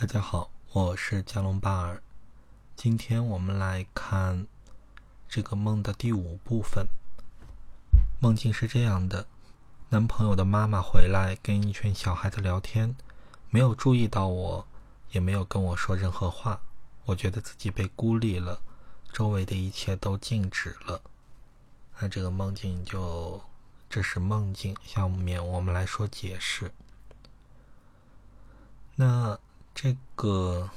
大家好，我是加隆巴尔。今天我们来看这个梦的第五部分。梦境是这样的：男朋友的妈妈回来跟一群小孩子聊天，没有注意到我，也没有跟我说任何话。我觉得自己被孤立了，周围的一切都静止了。那这个梦境就这是梦境，下面我们来说解释。那。这个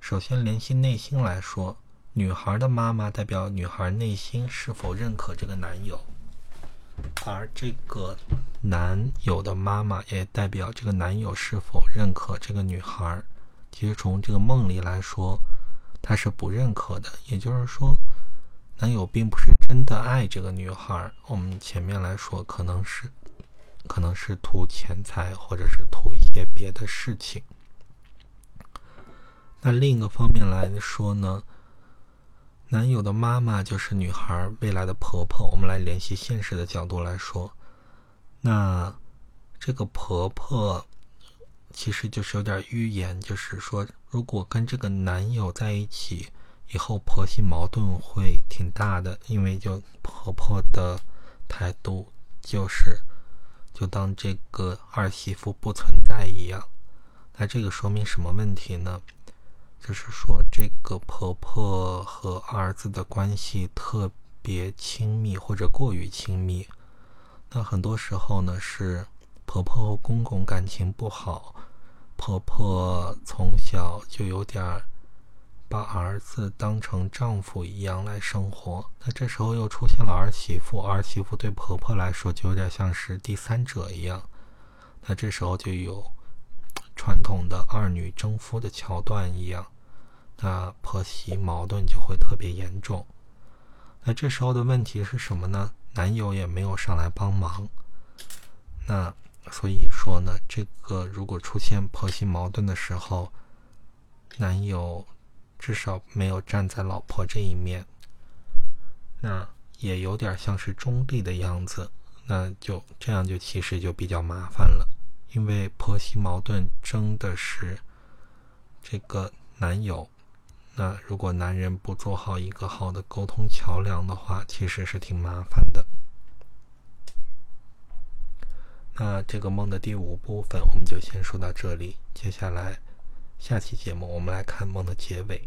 首先联系内心来说，女孩的妈妈代表女孩内心是否认可这个男友，而这个男友的妈妈也代表这个男友是否认可这个女孩。其实从这个梦里来说，他是不认可的，也就是说，男友并不是真的爱这个女孩。我们前面来说，可能是可能是图钱财，或者是图一些别的事情。那另一个方面来说呢，男友的妈妈就是女孩未来的婆婆。我们来联系现实的角度来说，那这个婆婆其实就是有点预言，就是说，如果跟这个男友在一起以后，婆媳矛盾会挺大的，因为就婆婆的态度就是就当这个儿媳妇不存在一样。那这个说明什么问题呢？就是说，这个婆婆和儿子的关系特别亲密，或者过于亲密。那很多时候呢，是婆婆和公公感情不好，婆婆从小就有点把儿子当成丈夫一样来生活。那这时候又出现了儿媳妇，儿媳妇对婆婆来说就有点像是第三者一样。那这时候就有。传统的二女争夫的桥段一样，那婆媳矛盾就会特别严重。那这时候的问题是什么呢？男友也没有上来帮忙。那所以说呢，这个如果出现婆媳矛盾的时候，男友至少没有站在老婆这一面，那也有点像是中立的样子。那就这样就其实就比较麻烦了。因为婆媳矛盾争的是这个男友，那如果男人不做好一个好的沟通桥梁的话，其实是挺麻烦的。那这个梦的第五部分我们就先说到这里，接下来下期节目我们来看梦的结尾。